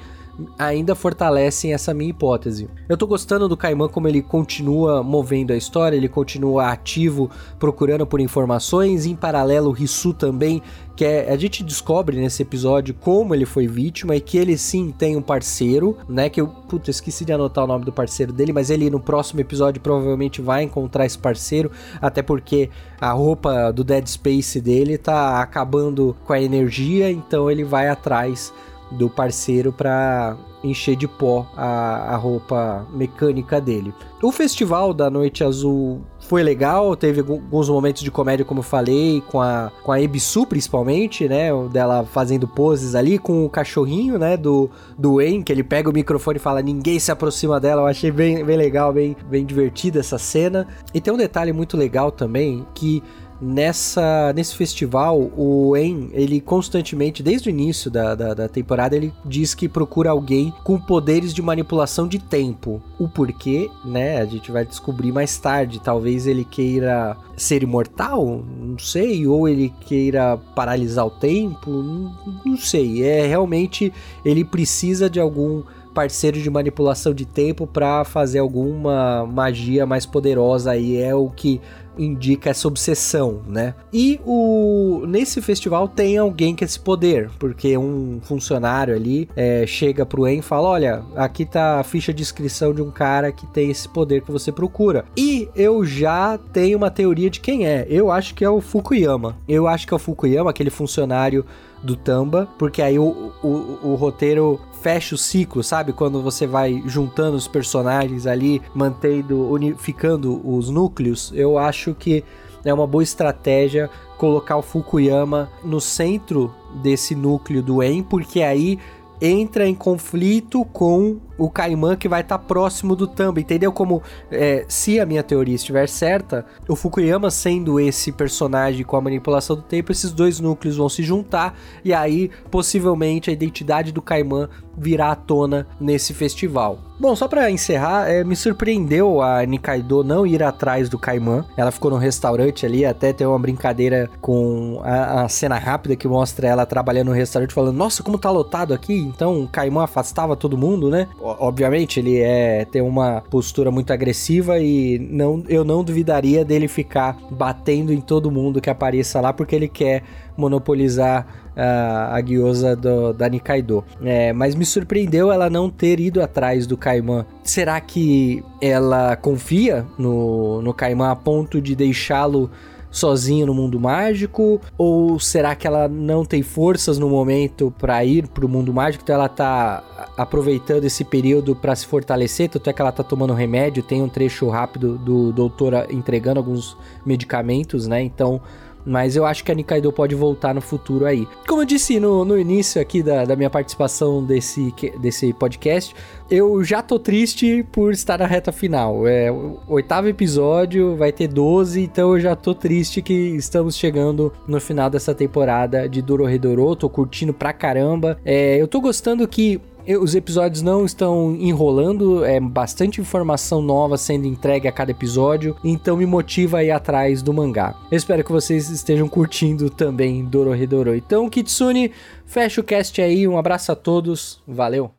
Speaker 2: ainda fortalecem essa minha hipótese. Eu tô gostando do Caimã como ele continua movendo a história, ele continua ativo, procurando por informações, em paralelo o Rissu também, que é, a gente descobre nesse episódio como ele foi vítima e que ele sim tem um parceiro, né, que eu, puta, esqueci de anotar o nome do parceiro dele, mas ele no próximo episódio provavelmente vai encontrar esse parceiro, até porque a roupa do Dead Space dele tá acabando com a energia, então ele vai atrás do parceiro para encher de pó a, a roupa mecânica dele. O festival da Noite Azul foi legal, teve alguns momentos de comédia, como eu falei, com a, com a Ebisu principalmente, né? Dela fazendo poses ali, com o cachorrinho, né? Do, do Wayne, que ele pega o microfone e fala: ninguém se aproxima dela. Eu achei bem, bem legal, bem, bem divertida essa cena. E tem um detalhe muito legal também que nessa nesse festival, o En, ele constantemente, desde o início da, da, da, temporada, ele diz que procura alguém com poderes de manipulação de tempo. O porquê, né, a gente vai descobrir mais tarde. Talvez ele queira ser imortal, não sei, ou ele queira paralisar o tempo, não, não sei. É realmente ele precisa de algum parceiro de manipulação de tempo para fazer alguma magia mais poderosa aí é o que indica essa obsessão, né? E o nesse festival tem alguém com esse poder, porque um funcionário ali é, chega pro En e fala: Olha, aqui tá a ficha de inscrição de um cara que tem esse poder que você procura. E eu já tenho uma teoria de quem é. Eu acho que é o Fukuyama. Eu acho que é o Fukuyama, aquele funcionário do Tamba, porque aí o, o, o roteiro fecha o ciclo, sabe? Quando você vai juntando os personagens ali, mantendo, unificando os núcleos, eu acho que é uma boa estratégia colocar o Fukuyama no centro desse núcleo do En, porque aí entra em conflito com o Caimã que vai estar tá próximo do Tamba, entendeu? Como é, se a minha teoria estiver certa, o Fukuyama sendo esse personagem com a manipulação do tempo, esses dois núcleos vão se juntar e aí possivelmente a identidade do Caimã virá à tona nesse festival. Bom, só para encerrar, é, me surpreendeu a Nikaido não ir atrás do Caimã. Ela ficou no restaurante ali, até tem uma brincadeira com a, a, cena rápida que mostra ela trabalhando no restaurante, falando: Nossa, como tá lotado aqui. Então o Caimã afastava todo mundo, né? Obviamente, ele é tem uma postura muito agressiva e não, eu não duvidaria dele ficar batendo em todo mundo que apareça lá, porque ele quer monopolizar uh, a guiosa do, da Nikaido. É, mas me surpreendeu ela não ter ido atrás do Kaiman. Será que ela confia no, no Kaiman a ponto de deixá-lo sozinho no mundo mágico? Ou será que ela não tem forças no momento para ir pro mundo mágico? Então ela tá aproveitando esse período para se fortalecer, tanto é que ela tá tomando remédio, tem um trecho rápido do doutor entregando alguns medicamentos, né? Então mas eu acho que a Nikaido pode voltar no futuro aí. Como eu disse no, no início aqui da, da minha participação desse, desse podcast, eu já tô triste por estar na reta final. É o oitavo episódio, vai ter 12, então eu já tô triste que estamos chegando no final dessa temporada de Dororedoro. Tô curtindo pra caramba. É, eu tô gostando que os episódios não estão enrolando, é bastante informação nova sendo entregue a cada episódio, então me motiva a ir atrás do mangá. Eu espero que vocês estejam curtindo também Dororedoro. Então, Kitsune, fecha o cast aí, um abraço a todos, valeu!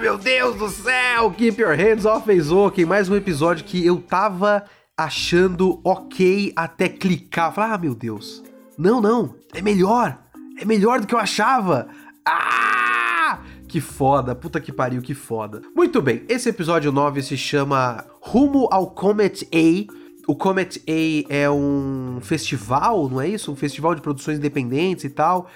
Speaker 1: Meu Deus do céu! Keep your hands off Eizouken, mais um episódio que eu tava achando ok até clicar. Falar, ah, meu Deus, não, não, é melhor. É melhor do que eu achava. Ah! Que foda, puta que pariu, que foda. Muito bem, esse episódio 9 se chama Rumo ao Comet A. O Comet A é um festival, não é isso? Um festival de produções independentes e tal.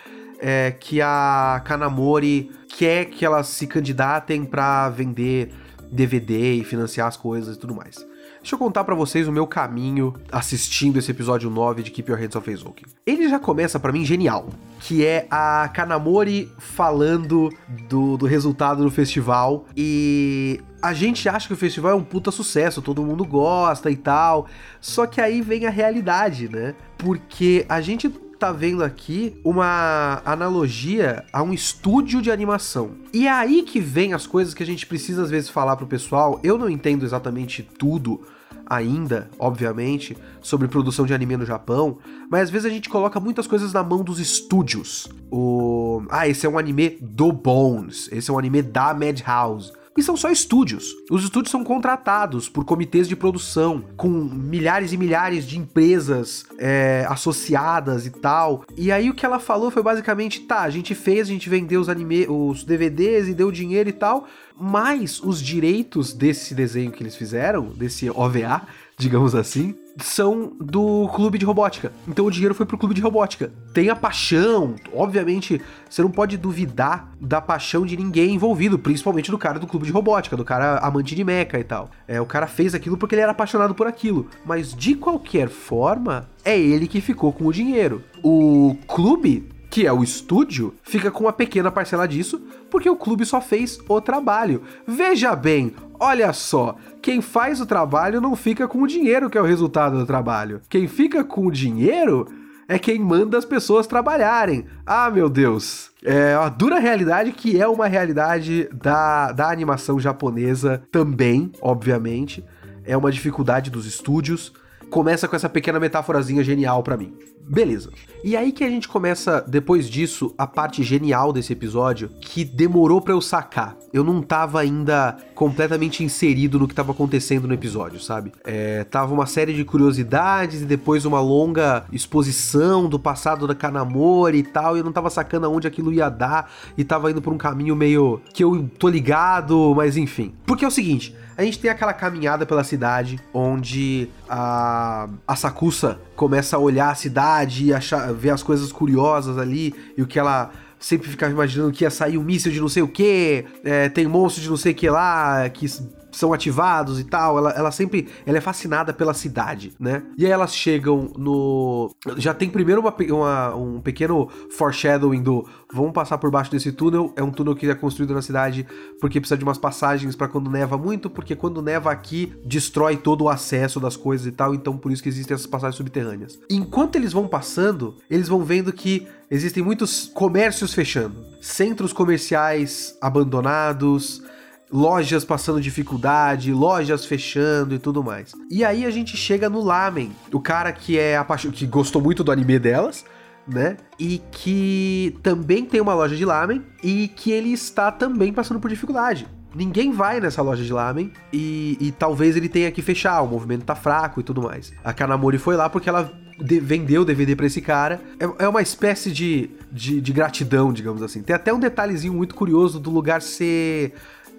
Speaker 1: É, que a Kanamori quer que elas se candidatem para vender DVD e financiar as coisas e tudo mais. Deixa eu contar para vocês o meu caminho assistindo esse episódio 9 de Keep Your Hands Off Eizouken. Ele já começa para mim genial, que é a Kanamori falando do, do resultado do festival e a gente acha que o festival é um puta sucesso, todo mundo gosta e tal. Só que aí vem a realidade, né? Porque a gente tá vendo aqui uma analogia a um estúdio de animação. E é aí que vem as coisas que a gente precisa às vezes falar pro pessoal. Eu não entendo exatamente tudo ainda, obviamente, sobre produção de anime no Japão, mas às vezes a gente coloca muitas coisas na mão dos estúdios. O, ah, esse é um anime do Bones, esse é um anime da Madhouse. E são só estúdios. Os estúdios são contratados por comitês de produção, com milhares e milhares de empresas é, associadas e tal. E aí o que ela falou foi basicamente: tá, a gente fez, a gente vendeu os anime, os DVDs e deu dinheiro e tal, mas os direitos desse desenho que eles fizeram, desse OVA, [laughs] digamos assim, são do clube de robótica. Então o dinheiro foi pro clube de robótica. Tem a paixão, obviamente, você não pode duvidar da paixão de ninguém envolvido, principalmente do cara do clube de robótica, do cara amante de meca e tal. É, o cara fez aquilo porque ele era apaixonado por aquilo. Mas de qualquer forma, é ele que ficou com o dinheiro. O clube que é o estúdio, fica com uma pequena parcela disso, porque o clube só fez o trabalho. Veja bem, olha só, quem faz o trabalho não fica com o dinheiro que é o resultado do trabalho. Quem fica com o dinheiro é quem manda as pessoas trabalharem. Ah, meu Deus. É a dura realidade que é uma realidade da, da animação japonesa também, obviamente. É uma dificuldade dos estúdios. Começa com essa pequena metáforazinha genial para mim. Beleza. E aí que a gente começa, depois disso, a parte genial desse episódio, que demorou para eu sacar. Eu não tava ainda completamente inserido no que tava acontecendo no episódio, sabe? É, tava uma série de curiosidades e depois uma longa exposição do passado da Kanamori e tal, e eu não tava sacando aonde aquilo ia dar, e tava indo por um caminho meio que eu tô ligado, mas enfim. Porque é o seguinte, a gente tem aquela caminhada pela cidade onde a, a Sakusa começa a olhar a cidade e achar, ver as coisas curiosas ali e o que ela sempre ficava imaginando que ia sair um míssil de não sei o que, é, tem monstro de não sei o que lá, que são ativados e tal. Ela, ela sempre ela é fascinada pela cidade, né? E aí elas chegam no. Já tem primeiro uma, uma, um pequeno foreshadowing do vamos passar por baixo desse túnel. É um túnel que é construído na cidade porque precisa de umas passagens para quando neva muito, porque quando neva aqui destrói todo o acesso das coisas e tal. Então por isso que existem essas passagens subterrâneas. Enquanto eles vão passando, eles vão vendo que existem muitos comércios fechando, centros comerciais abandonados lojas passando dificuldade, lojas fechando e tudo mais. E aí a gente chega no Lamen, o cara que é apaixonado, que gostou muito do anime delas, né? E que também tem uma loja de lamen e que ele está também passando por dificuldade. Ninguém vai nessa loja de lamen e, e talvez ele tenha que fechar, o movimento tá fraco e tudo mais. A Kanamori foi lá porque ela de, vendeu o DVD para esse cara. É, é uma espécie de, de, de, gratidão, digamos assim. Tem até um detalhezinho muito curioso do lugar ser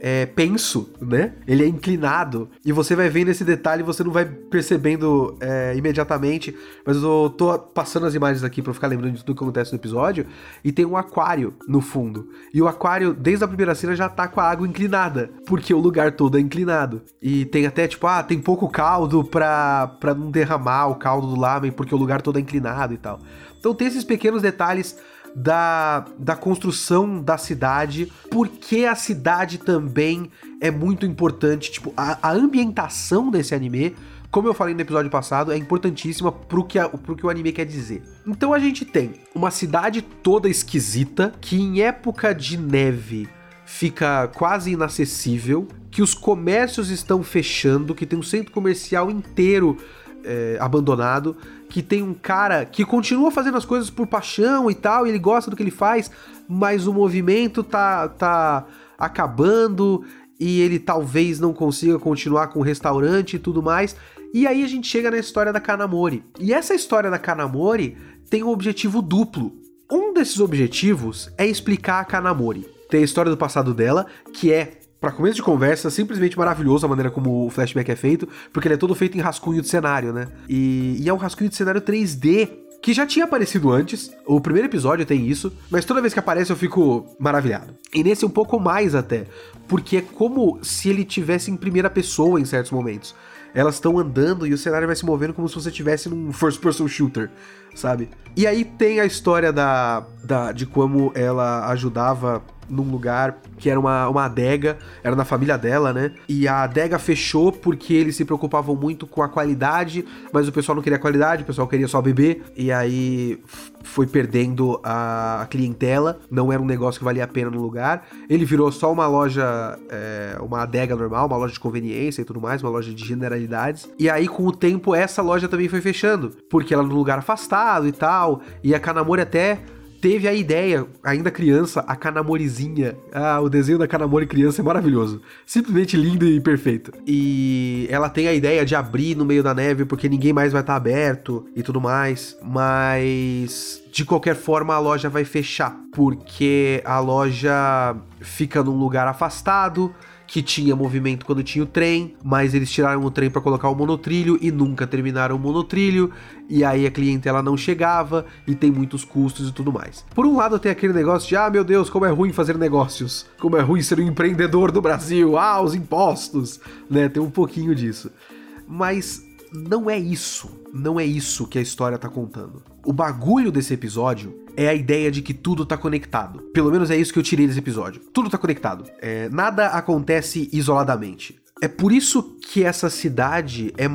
Speaker 1: é, penso, né? Ele é inclinado. E você vai vendo esse detalhe você não vai percebendo é, imediatamente. Mas eu tô passando as imagens aqui pra ficar lembrando de tudo que acontece no episódio. E tem um aquário no fundo. E o aquário, desde a primeira cena, já tá com a água inclinada. Porque o lugar todo é inclinado. E tem até, tipo, ah, tem pouco caldo pra, pra não derramar o caldo do lamen, porque o lugar todo é inclinado e tal. Então tem esses pequenos detalhes da, da construção da cidade, porque a cidade também é muito importante. Tipo, a, a ambientação desse anime como eu falei no episódio passado, é importantíssima pro que, a, pro que o anime quer dizer. Então a gente tem uma cidade toda esquisita, que em época de neve fica quase inacessível, que os comércios estão fechando, que tem um centro comercial inteiro é, abandonado, que tem um cara que continua fazendo as coisas por paixão e tal, e ele gosta do que ele faz, mas o movimento tá, tá acabando e ele talvez não consiga continuar com o restaurante e tudo mais. E aí a gente chega na história da Kanamori. E essa história da Kanamori tem um objetivo duplo. Um desses objetivos é explicar a Kanamori. Tem a história do passado dela, que é para começo de conversa, simplesmente maravilhoso a maneira como o flashback é feito, porque ele é todo feito em rascunho de cenário, né? E, e é um rascunho de cenário 3D que já tinha aparecido antes. O primeiro episódio tem isso, mas toda vez que aparece eu fico maravilhado. E nesse um pouco mais até, porque é como se ele tivesse em primeira pessoa em certos momentos. Elas estão andando e o cenário vai se movendo como se você estivesse num first person shooter, sabe? E aí tem a história da, da de como ela ajudava num lugar que era uma, uma adega, era na família dela, né? E a adega fechou porque eles se preocupavam muito com a qualidade, mas o pessoal não queria qualidade, o pessoal queria só beber, e aí foi perdendo a, clientela, não era um negócio que valia a pena no lugar. Ele virou só uma loja, é, uma adega normal, uma loja de conveniência e tudo mais, uma loja de generalidades. E aí, com o tempo, essa loja também foi fechando, porque ela era num lugar afastado e tal, e a Kanamori até teve a ideia, ainda criança, a Kanamorizinha. Ah, o desenho da Kanamori criança é maravilhoso. Simplesmente lindo e perfeito. E ela tem a ideia de abrir no meio da neve porque ninguém mais vai estar tá aberto e tudo mais. Mas de qualquer forma a loja vai fechar, porque a loja fica num lugar afastado que tinha movimento quando tinha o trem, mas eles tiraram o trem para colocar o monotrilho e nunca terminaram o monotrilho, e aí a clientela não chegava e tem muitos custos e tudo mais. Por um lado tem aquele negócio de, ah, meu Deus, como é ruim fazer negócios, como é ruim ser um empreendedor do Brasil, ah, os impostos, né? Tem um pouquinho disso. Mas não é isso, não é isso que a história tá contando. O bagulho desse episódio é a ideia de que tudo tá conectado. Pelo menos é isso que eu tirei desse episódio. Tudo tá conectado. É, nada acontece isoladamente. É por isso que essa cidade é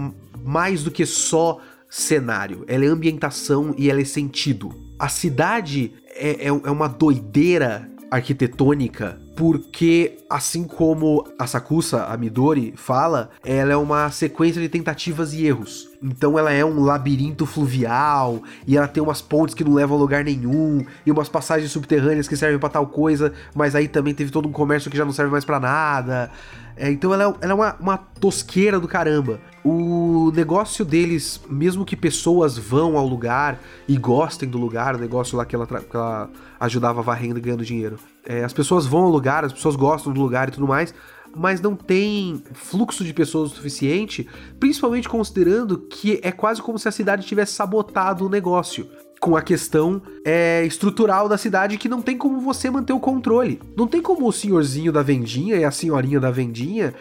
Speaker 1: mais do que só cenário. Ela é ambientação e ela é sentido. A cidade é, é, é uma doideira arquitetônica, porque assim como a Sakusa, a Midori, fala, ela é uma sequência de tentativas e erros. Então ela é um labirinto fluvial, e ela tem umas pontes que não levam a lugar nenhum, e umas passagens subterrâneas que servem para tal coisa, mas aí também teve todo um comércio que já não serve mais para nada. É, então ela, é, ela é uma, uma tosqueira do caramba. O negócio deles, mesmo que pessoas vão ao lugar e gostem do lugar, o negócio lá que ela, que ela ajudava varrendo e ganhando dinheiro. É, as pessoas vão ao lugar, as pessoas gostam do lugar e tudo mais, mas não tem fluxo de pessoas o suficiente, principalmente considerando que é quase como se a cidade tivesse sabotado o negócio com a questão é, estrutural da cidade que não tem como você manter o controle. Não tem como o senhorzinho da vendinha e a senhorinha da vendinha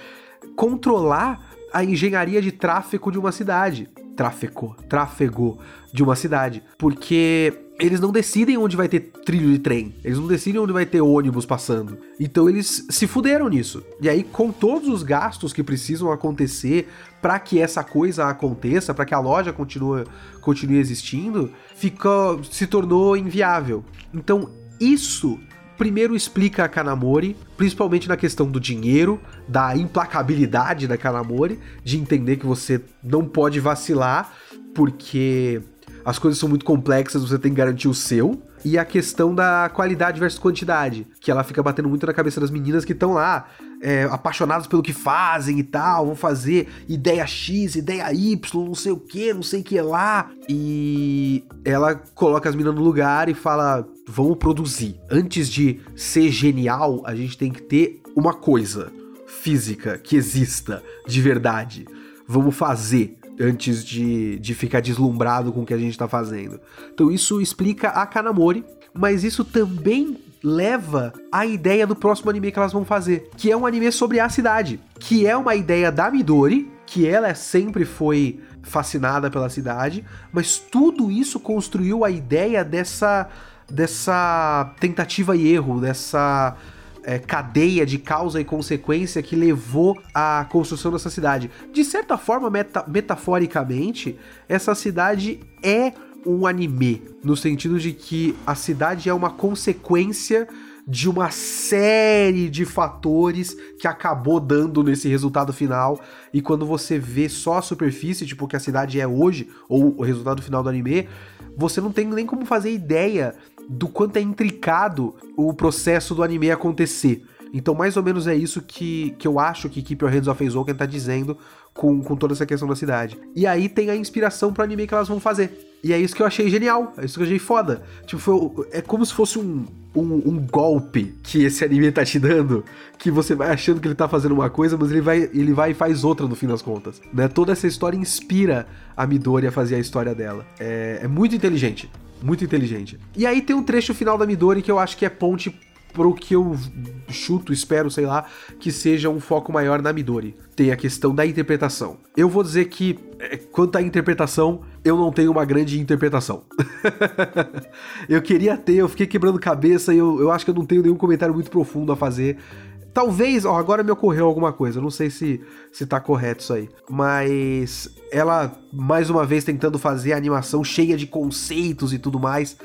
Speaker 1: controlar a engenharia de tráfego de uma cidade. Tráfego, tráfego de uma cidade. Porque eles não decidem onde vai ter trilho de trem, eles não decidem onde vai ter ônibus passando. Então eles se fuderam nisso. E aí, com todos os gastos que precisam acontecer para que essa coisa aconteça, para que a loja continue, continue existindo, fica, se tornou inviável. Então, isso primeiro explica a Kanamori, principalmente na questão do dinheiro, da implacabilidade da Kanamori, de entender que você não pode vacilar, porque as coisas são muito complexas, você tem que garantir o seu. E a questão da qualidade versus quantidade, que ela fica batendo muito na cabeça das meninas que estão lá, é, apaixonadas pelo que fazem e tal, vão fazer ideia X, ideia Y, não sei o que, não sei o que lá. E ela coloca as meninas no lugar e fala: vamos produzir. Antes de ser genial, a gente tem que ter uma coisa física que exista de verdade. Vamos fazer antes de, de ficar deslumbrado com o que a gente está fazendo. Então isso explica a Kanamori, mas isso também leva a ideia do próximo anime que elas vão fazer, que é um anime sobre a cidade, que é uma ideia da Midori, que ela sempre foi fascinada pela cidade, mas tudo isso construiu a ideia dessa dessa tentativa e erro, dessa é, cadeia de causa e consequência que levou à construção dessa cidade. De certa forma, meta metaforicamente, essa cidade é um anime, no sentido de que a cidade é uma consequência de uma série de fatores que acabou dando nesse resultado final. E quando você vê só a superfície, tipo que a cidade é hoje, ou o resultado final do anime, você não tem nem como fazer ideia do quanto é intricado o processo do anime acontecer. Então, mais ou menos é isso que, que eu acho que Keep Your Hands Off Eizouken tá dizendo com, com toda essa questão da cidade. E aí tem a inspiração pro anime que elas vão fazer. E é isso que eu achei genial, é isso que eu achei foda. Tipo, foi, é como se fosse um, um, um, golpe que esse anime tá te dando, que você vai achando que ele tá fazendo uma coisa, mas ele vai, ele vai e faz outra no fim das contas. Né? Toda essa história inspira a Midori a fazer a história dela. É, é muito inteligente. Muito inteligente. E aí tem um trecho final da Midori que eu acho que é ponte pro que eu chuto, espero, sei lá, que seja um foco maior na Midori. Tem a questão da interpretação. Eu vou dizer que, é, quanto à interpretação, eu não tenho uma grande interpretação. [laughs] eu queria ter, eu fiquei quebrando cabeça e eu, eu acho que eu não tenho nenhum comentário muito profundo a fazer. Talvez, ó, agora me ocorreu alguma coisa, não sei se, se tá correto isso aí. Mas ela, mais uma vez, tentando fazer a animação cheia de conceitos e tudo mais.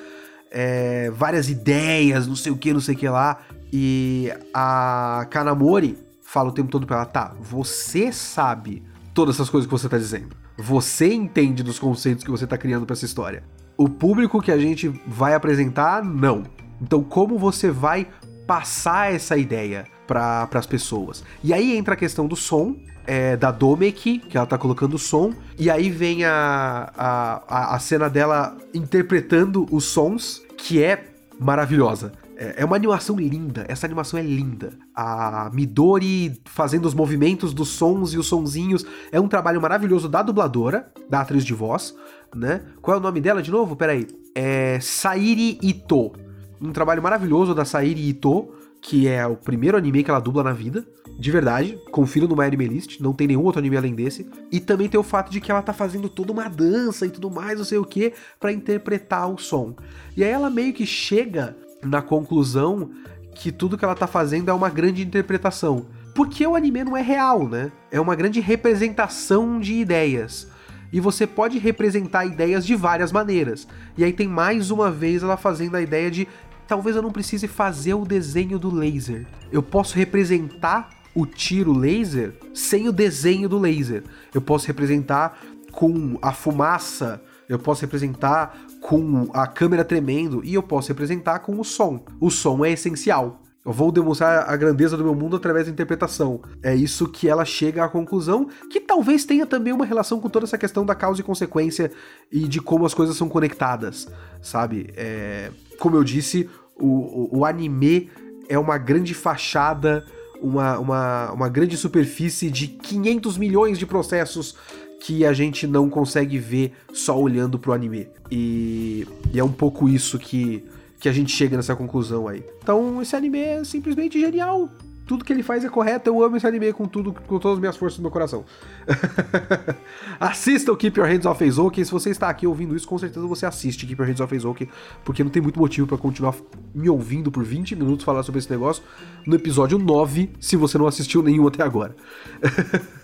Speaker 1: É, várias ideias, não sei o que, não sei o que lá. E a Kanamori fala o tempo todo pra ela: tá, você sabe todas essas coisas que você tá dizendo. Você entende dos conceitos que você tá criando para essa história. O público que a gente vai apresentar, não. Então, como você vai passar essa ideia? Para as pessoas. E aí entra a questão do som, é, da Domeki, que ela tá colocando o som, e aí vem a, a, a cena dela interpretando os sons, que é maravilhosa. É, é uma animação linda, essa animação é linda. A Midori fazendo os movimentos dos sons e os sonzinhos é um trabalho maravilhoso da dubladora, da atriz de voz, né? Qual é o nome dela de novo? Peraí. É Sairi Ito. Um trabalho maravilhoso da Sairi Ito, que é o primeiro anime que ela dubla na vida. De verdade, confira no My Anime List, não tem nenhum outro anime além desse. E também tem o fato de que ela tá fazendo toda uma dança e tudo mais, não sei o que, para interpretar o som. E aí ela meio que chega na conclusão que tudo que ela tá fazendo é uma grande interpretação. Porque o anime não é real, né? É uma grande representação de ideias. E você pode representar ideias de várias maneiras. E aí tem mais uma vez ela fazendo a ideia de talvez eu não precise fazer o desenho do laser. Eu posso representar o tiro laser sem o desenho do laser. Eu posso representar com a fumaça, eu posso representar com a câmera tremendo e eu posso representar com o som. O som é essencial. Eu vou demonstrar a grandeza do meu mundo através da interpretação. É isso que ela chega à conclusão, que talvez tenha também uma relação com toda essa questão da causa e consequência e de como as coisas são conectadas, sabe? É, como eu disse, o, o, o anime é uma grande fachada, uma, uma, uma grande superfície de 500 milhões de processos que a gente não consegue ver só olhando pro anime. E, e, é um pouco isso que, que a gente chega nessa conclusão aí. Então, esse anime é simplesmente genial. Tudo que ele faz é correto, eu amo esse anime com tudo, com todas as minhas forças do meu coração. [laughs] assista o Keep Your Hands Off Eizouken. Se você está aqui ouvindo isso, com certeza você assiste Keep Your Hands Off Eizouken, porque não tem muito motivo para continuar me ouvindo por 20 minutos falar sobre esse negócio no episódio 9, se você não assistiu nenhum até agora. [laughs]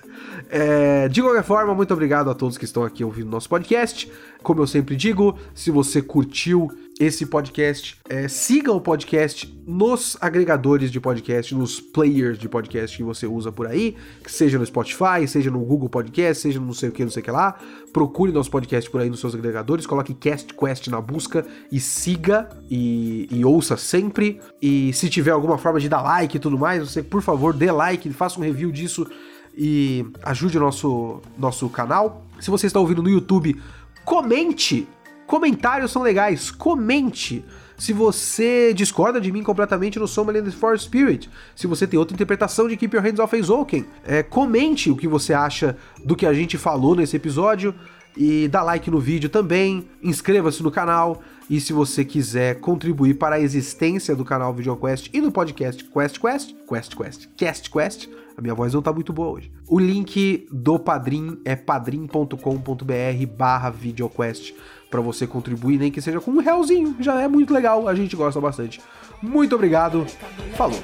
Speaker 1: É, de qualquer forma, muito obrigado a todos que estão aqui ouvindo nosso podcast. Como eu sempre digo, se você curtiu esse podcast, é, siga o podcast nos agregadores de podcast, nos players de podcast que você usa por aí, seja no Spotify, seja no Google Podcast, seja no não sei o que, não sei o que lá. Procure nosso podcast por aí nos seus agregadores, coloque Cast Quest na busca e siga e, e ouça sempre. E se tiver alguma forma de dar like e tudo mais, você, por favor, dê like, faça um review disso e ajude o nosso, nosso canal. Se você está ouvindo no YouTube, comente. Comentários são legais, comente. Se você discorda de mim completamente no Somaliland for Spirit, se você tem outra interpretação de Keep Your Hands Off Eizouken, é, comente o que você acha do que a gente falou nesse episódio e dá like no vídeo também, inscreva-se no canal e se você quiser contribuir para a existência do canal VideoQuest e do podcast Quest Quest, Quest Quest, Cast Quest, a minha voz não tá muito boa hoje. O link do Padrim é padrim.com.br barra videoquest para você contribuir, nem que seja com um realzinho, já é muito legal, a gente gosta bastante. Muito obrigado, falou!